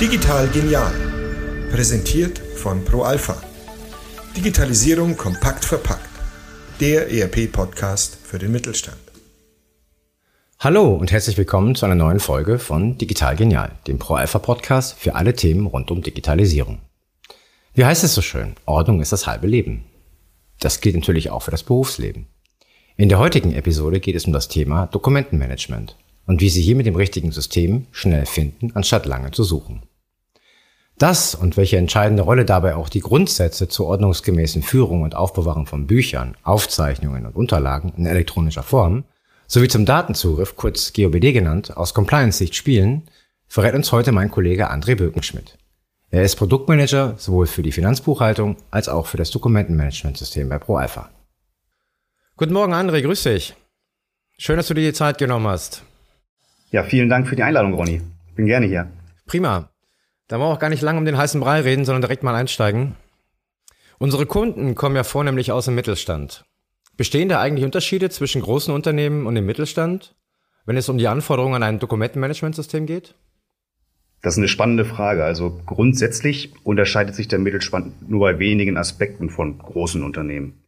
Digital genial. Präsentiert von ProAlpha. Digitalisierung kompakt verpackt. Der ERP-Podcast für den Mittelstand. Hallo und herzlich willkommen zu einer neuen Folge von Digital Genial, dem ProAlpha-Podcast für alle Themen rund um Digitalisierung. Wie heißt es so schön? Ordnung ist das halbe Leben. Das gilt natürlich auch für das Berufsleben. In der heutigen Episode geht es um das Thema Dokumentenmanagement und wie Sie hier mit dem richtigen System schnell finden, anstatt lange zu suchen. Das und welche entscheidende Rolle dabei auch die Grundsätze zur ordnungsgemäßen Führung und Aufbewahrung von Büchern, Aufzeichnungen und Unterlagen in elektronischer Form sowie zum Datenzugriff, kurz GOBD genannt, aus Compliance-Sicht spielen, verrät uns heute mein Kollege André Bökenschmidt. Er ist Produktmanager sowohl für die Finanzbuchhaltung als auch für das Dokumentenmanagementsystem bei ProAlpha. Guten Morgen, André, grüß dich. Schön, dass du dir die Zeit genommen hast. Ja, vielen Dank für die Einladung, Ronny. Bin gerne hier. Prima. Da wollen wir auch gar nicht lange um den heißen Brei reden, sondern direkt mal einsteigen. Unsere Kunden kommen ja vornehmlich aus dem Mittelstand. Bestehen da eigentlich Unterschiede zwischen großen Unternehmen und dem Mittelstand, wenn es um die Anforderungen an ein Dokumentenmanagementsystem geht? Das ist eine spannende Frage. Also grundsätzlich unterscheidet sich der Mittelstand nur bei wenigen Aspekten von großen Unternehmen.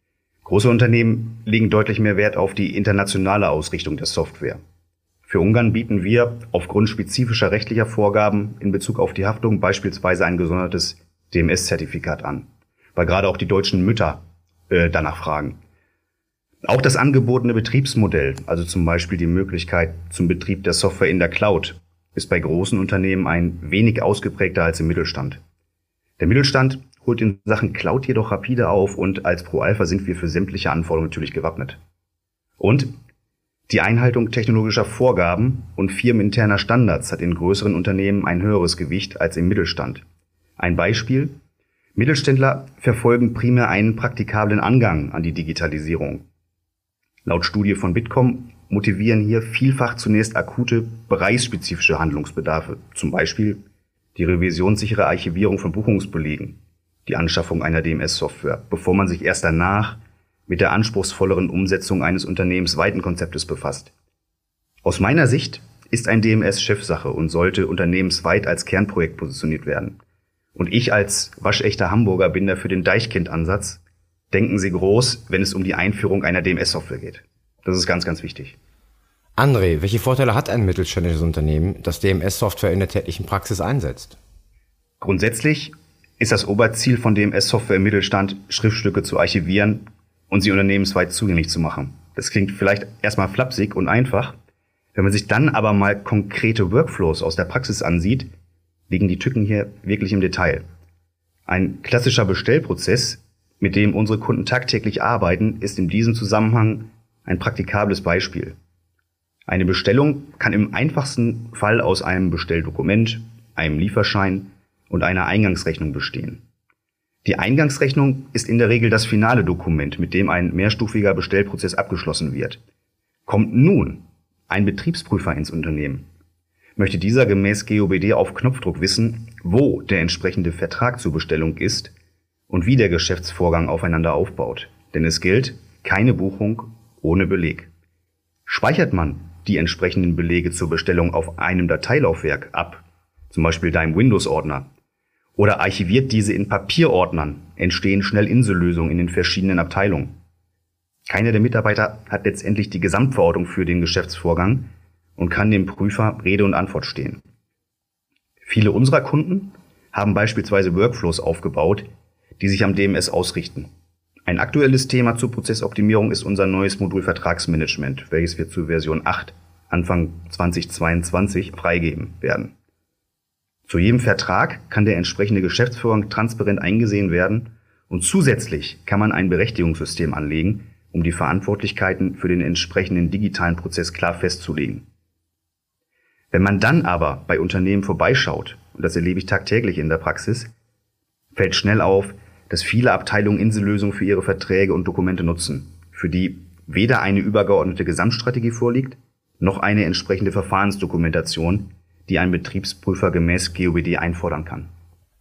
Große Unternehmen legen deutlich mehr Wert auf die internationale Ausrichtung der Software. Für Ungarn bieten wir aufgrund spezifischer rechtlicher Vorgaben in Bezug auf die Haftung beispielsweise ein gesondertes DMS-Zertifikat an, weil gerade auch die deutschen Mütter äh, danach fragen. Auch das angebotene Betriebsmodell, also zum Beispiel die Möglichkeit zum Betrieb der Software in der Cloud, ist bei großen Unternehmen ein wenig ausgeprägter als im Mittelstand. Der Mittelstand holt in Sachen Cloud jedoch rapide auf und als ProAlpha sind wir für sämtliche Anforderungen natürlich gewappnet. Und die Einhaltung technologischer Vorgaben und firmeninterner Standards hat in größeren Unternehmen ein höheres Gewicht als im Mittelstand. Ein Beispiel. Mittelständler verfolgen primär einen praktikablen Angang an die Digitalisierung. Laut Studie von Bitkom motivieren hier vielfach zunächst akute, bereichsspezifische Handlungsbedarfe, zum Beispiel die revisionssichere Archivierung von Buchungsbelegen, die Anschaffung einer DMS-Software, bevor man sich erst danach mit der anspruchsvolleren Umsetzung eines unternehmensweiten Konzeptes befasst. Aus meiner Sicht ist ein DMS Chefsache und sollte unternehmensweit als Kernprojekt positioniert werden. Und ich als waschechter Hamburger bin dafür den Deichkind-Ansatz. Denken Sie groß, wenn es um die Einführung einer DMS-Software geht. Das ist ganz, ganz wichtig. André, welche Vorteile hat ein mittelständisches Unternehmen, das DMS-Software in der täglichen Praxis einsetzt? Grundsätzlich ist das Oberziel von DMS-Software im Mittelstand, Schriftstücke zu archivieren und sie unternehmensweit zugänglich zu machen. Das klingt vielleicht erstmal flapsig und einfach. Wenn man sich dann aber mal konkrete Workflows aus der Praxis ansieht, liegen die Tücken hier wirklich im Detail. Ein klassischer Bestellprozess, mit dem unsere Kunden tagtäglich arbeiten, ist in diesem Zusammenhang ein praktikables Beispiel. Eine Bestellung kann im einfachsten Fall aus einem Bestelldokument, einem Lieferschein und einer Eingangsrechnung bestehen. Die Eingangsrechnung ist in der Regel das finale Dokument, mit dem ein mehrstufiger Bestellprozess abgeschlossen wird. Kommt nun ein Betriebsprüfer ins Unternehmen, möchte dieser gemäß GOBD auf Knopfdruck wissen, wo der entsprechende Vertrag zur Bestellung ist und wie der Geschäftsvorgang aufeinander aufbaut. Denn es gilt keine Buchung ohne Beleg. Speichert man die entsprechenden Belege zur Bestellung auf einem Dateilaufwerk ab, zum Beispiel deinem Windows-Ordner, oder archiviert diese in Papierordnern, entstehen schnell Insellösungen in den verschiedenen Abteilungen. Keiner der Mitarbeiter hat letztendlich die Gesamtverordnung für den Geschäftsvorgang und kann dem Prüfer Rede und Antwort stehen. Viele unserer Kunden haben beispielsweise Workflows aufgebaut, die sich am DMS ausrichten. Ein aktuelles Thema zur Prozessoptimierung ist unser neues Modul Vertragsmanagement, welches wir zur Version 8 Anfang 2022 freigeben werden. Zu jedem Vertrag kann der entsprechende Geschäftsvorgang transparent eingesehen werden und zusätzlich kann man ein Berechtigungssystem anlegen, um die Verantwortlichkeiten für den entsprechenden digitalen Prozess klar festzulegen. Wenn man dann aber bei Unternehmen vorbeischaut, und das erlebe ich tagtäglich in der Praxis, fällt schnell auf, dass viele Abteilungen Insellösungen für ihre Verträge und Dokumente nutzen, für die weder eine übergeordnete Gesamtstrategie vorliegt, noch eine entsprechende Verfahrensdokumentation, die ein Betriebsprüfer gemäß GOBD einfordern kann.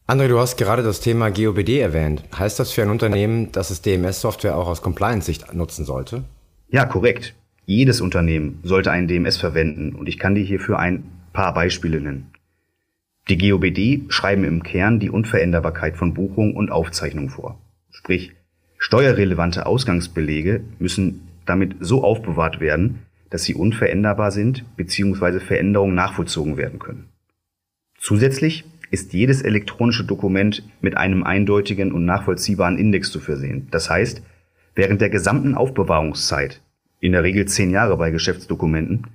André, du hast gerade das Thema GOBD erwähnt. Heißt das für ein Unternehmen, dass es DMS-Software auch aus Compliance-Sicht nutzen sollte? Ja, korrekt. Jedes Unternehmen sollte ein DMS verwenden und ich kann dir hierfür ein paar Beispiele nennen. Die GOBD schreiben im Kern die Unveränderbarkeit von Buchung und Aufzeichnung vor. Sprich, steuerrelevante Ausgangsbelege müssen damit so aufbewahrt werden, dass sie unveränderbar sind bzw. Veränderungen nachvollzogen werden können. Zusätzlich ist jedes elektronische Dokument mit einem eindeutigen und nachvollziehbaren Index zu versehen. Das heißt, während der gesamten Aufbewahrungszeit, in der Regel zehn Jahre bei Geschäftsdokumenten,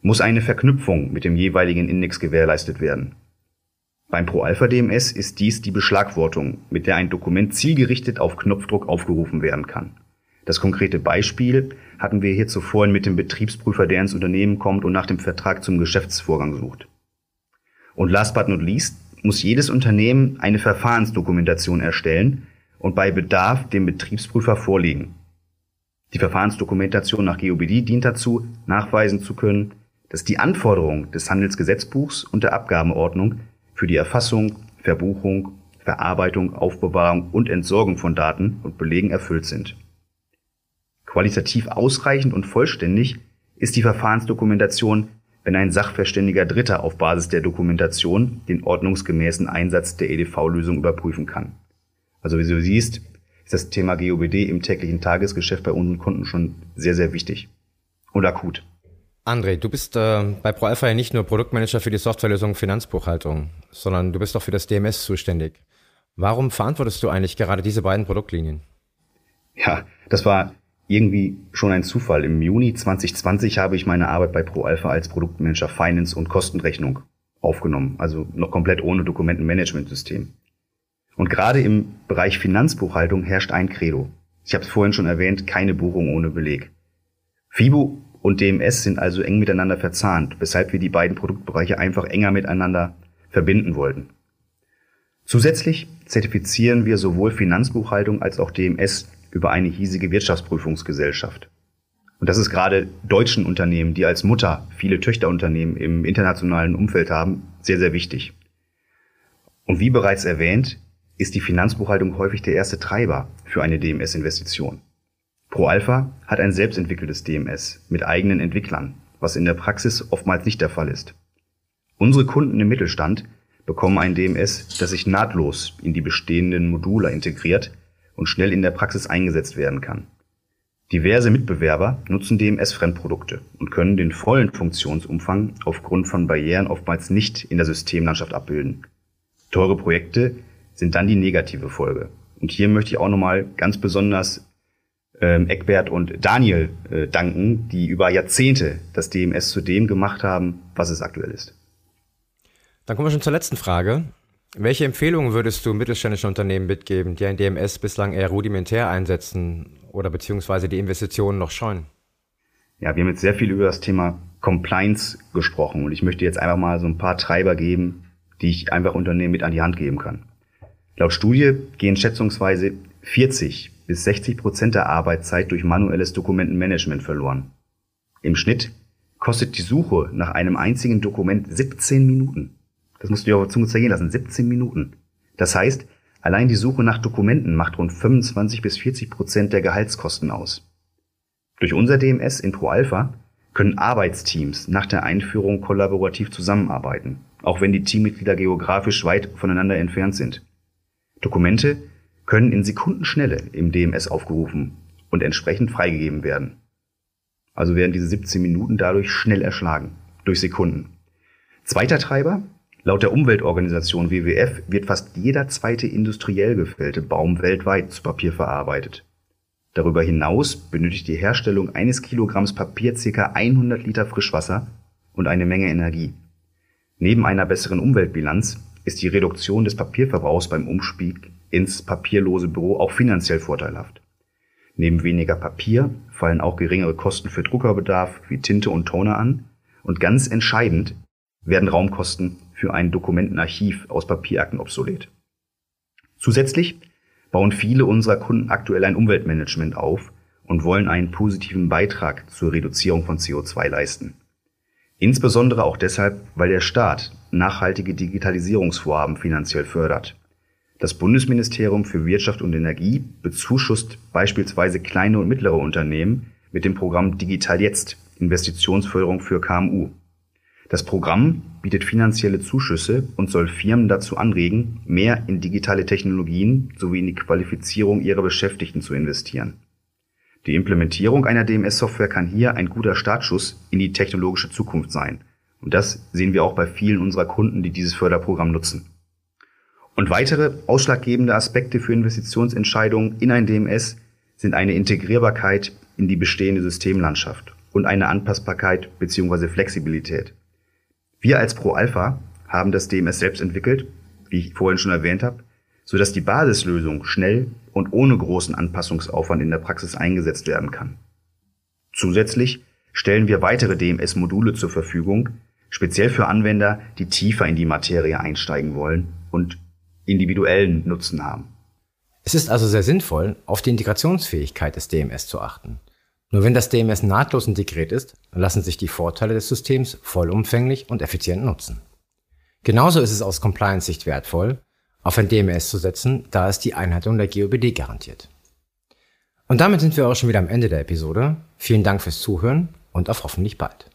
muss eine Verknüpfung mit dem jeweiligen Index gewährleistet werden. Beim Pro-Alpha-DMS ist dies die Beschlagwortung, mit der ein Dokument zielgerichtet auf Knopfdruck aufgerufen werden kann. Das konkrete Beispiel hatten wir hier zuvor mit dem Betriebsprüfer, der ins Unternehmen kommt und nach dem Vertrag zum Geschäftsvorgang sucht. Und last but not least muss jedes Unternehmen eine Verfahrensdokumentation erstellen und bei Bedarf dem Betriebsprüfer vorlegen. Die Verfahrensdokumentation nach GOBD dient dazu, nachweisen zu können, dass die Anforderungen des Handelsgesetzbuchs und der Abgabenordnung für die Erfassung, Verbuchung, Verarbeitung, Aufbewahrung und Entsorgung von Daten und Belegen erfüllt sind. Qualitativ ausreichend und vollständig ist die Verfahrensdokumentation, wenn ein sachverständiger Dritter auf Basis der Dokumentation den ordnungsgemäßen Einsatz der EDV-Lösung überprüfen kann. Also wie du siehst, ist das Thema GOBD im täglichen Tagesgeschäft bei unseren Kunden schon sehr, sehr wichtig und akut. André, du bist äh, bei ProAlpha ja nicht nur Produktmanager für die Softwarelösung Finanzbuchhaltung, sondern du bist auch für das DMS zuständig. Warum verantwortest du eigentlich gerade diese beiden Produktlinien? Ja, das war irgendwie schon ein Zufall. Im Juni 2020 habe ich meine Arbeit bei ProAlpha als Produktmanager Finance und Kostenrechnung aufgenommen, also noch komplett ohne Dokumentenmanagementsystem. Und gerade im Bereich Finanzbuchhaltung herrscht ein Credo. Ich habe es vorhin schon erwähnt, keine Buchung ohne Beleg. FIBO und DMS sind also eng miteinander verzahnt, weshalb wir die beiden Produktbereiche einfach enger miteinander verbinden wollten. Zusätzlich zertifizieren wir sowohl Finanzbuchhaltung als auch DMS über eine hiesige Wirtschaftsprüfungsgesellschaft. Und das ist gerade deutschen Unternehmen, die als Mutter viele Töchterunternehmen im internationalen Umfeld haben, sehr, sehr wichtig. Und wie bereits erwähnt, ist die Finanzbuchhaltung häufig der erste Treiber für eine DMS-Investition. ProAlpha hat ein selbstentwickeltes DMS mit eigenen Entwicklern, was in der Praxis oftmals nicht der Fall ist. Unsere Kunden im Mittelstand bekommen ein DMS, das sich nahtlos in die bestehenden Module integriert und schnell in der Praxis eingesetzt werden kann. Diverse Mitbewerber nutzen DMS-Fremdprodukte und können den vollen Funktionsumfang aufgrund von Barrieren oftmals nicht in der Systemlandschaft abbilden. Teure Projekte sind dann die negative Folge. Und hier möchte ich auch nochmal ganz besonders ähm, Eckbert und Daniel äh, danken, die über Jahrzehnte das DMS zu dem gemacht haben, was es aktuell ist. Dann kommen wir schon zur letzten Frage. Welche Empfehlungen würdest du mittelständischen Unternehmen mitgeben, die ein DMS bislang eher rudimentär einsetzen oder beziehungsweise die Investitionen noch scheuen? Ja, wir haben jetzt sehr viel über das Thema Compliance gesprochen und ich möchte jetzt einfach mal so ein paar Treiber geben, die ich einfach Unternehmen mit an die Hand geben kann. Laut Studie gehen schätzungsweise 40 bis 60 Prozent der Arbeitszeit durch manuelles Dokumentenmanagement verloren. Im Schnitt kostet die Suche nach einem einzigen Dokument 17 Minuten. Das musst du dir auf der Zunge zergehen lassen. 17 Minuten. Das heißt, allein die Suche nach Dokumenten macht rund 25 bis 40 Prozent der Gehaltskosten aus. Durch unser DMS in ProAlpha können Arbeitsteams nach der Einführung kollaborativ zusammenarbeiten, auch wenn die Teammitglieder geografisch weit voneinander entfernt sind. Dokumente können in Sekundenschnelle im DMS aufgerufen und entsprechend freigegeben werden. Also werden diese 17 Minuten dadurch schnell erschlagen, durch Sekunden. Zweiter Treiber, laut der Umweltorganisation WWF wird fast jeder zweite industriell gefällte Baum weltweit zu Papier verarbeitet. Darüber hinaus benötigt die Herstellung eines Kilogramms Papier ca. 100 Liter Frischwasser und eine Menge Energie. Neben einer besseren Umweltbilanz ist die Reduktion des Papierverbrauchs beim Umstieg ins papierlose Büro auch finanziell vorteilhaft. Neben weniger Papier fallen auch geringere Kosten für Druckerbedarf wie Tinte und Toner an und ganz entscheidend werden Raumkosten für ein Dokumentenarchiv aus Papierakten obsolet. Zusätzlich bauen viele unserer Kunden aktuell ein Umweltmanagement auf und wollen einen positiven Beitrag zur Reduzierung von CO2 leisten. Insbesondere auch deshalb, weil der Staat nachhaltige Digitalisierungsvorhaben finanziell fördert. Das Bundesministerium für Wirtschaft und Energie bezuschusst beispielsweise kleine und mittlere Unternehmen mit dem Programm Digital Jetzt, Investitionsförderung für KMU. Das Programm bietet finanzielle Zuschüsse und soll Firmen dazu anregen, mehr in digitale Technologien sowie in die Qualifizierung ihrer Beschäftigten zu investieren. Die Implementierung einer DMS-Software kann hier ein guter Startschuss in die technologische Zukunft sein. Und das sehen wir auch bei vielen unserer Kunden, die dieses Förderprogramm nutzen. Und weitere ausschlaggebende Aspekte für Investitionsentscheidungen in ein DMS sind eine Integrierbarkeit in die bestehende Systemlandschaft und eine Anpassbarkeit bzw. Flexibilität. Wir als ProAlpha haben das DMS selbst entwickelt, wie ich vorhin schon erwähnt habe, sodass die Basislösung schnell und ohne großen Anpassungsaufwand in der Praxis eingesetzt werden kann. Zusätzlich stellen wir weitere DMS-Module zur Verfügung, speziell für Anwender, die tiefer in die Materie einsteigen wollen und individuellen Nutzen haben. Es ist also sehr sinnvoll, auf die Integrationsfähigkeit des DMS zu achten. Nur wenn das DMS nahtlos integriert ist, lassen sich die Vorteile des Systems vollumfänglich und effizient nutzen. Genauso ist es aus Compliance-Sicht wertvoll, auf ein DMS zu setzen, da es die Einhaltung der GOBD garantiert. Und damit sind wir auch schon wieder am Ende der Episode. Vielen Dank fürs Zuhören und auf hoffentlich bald.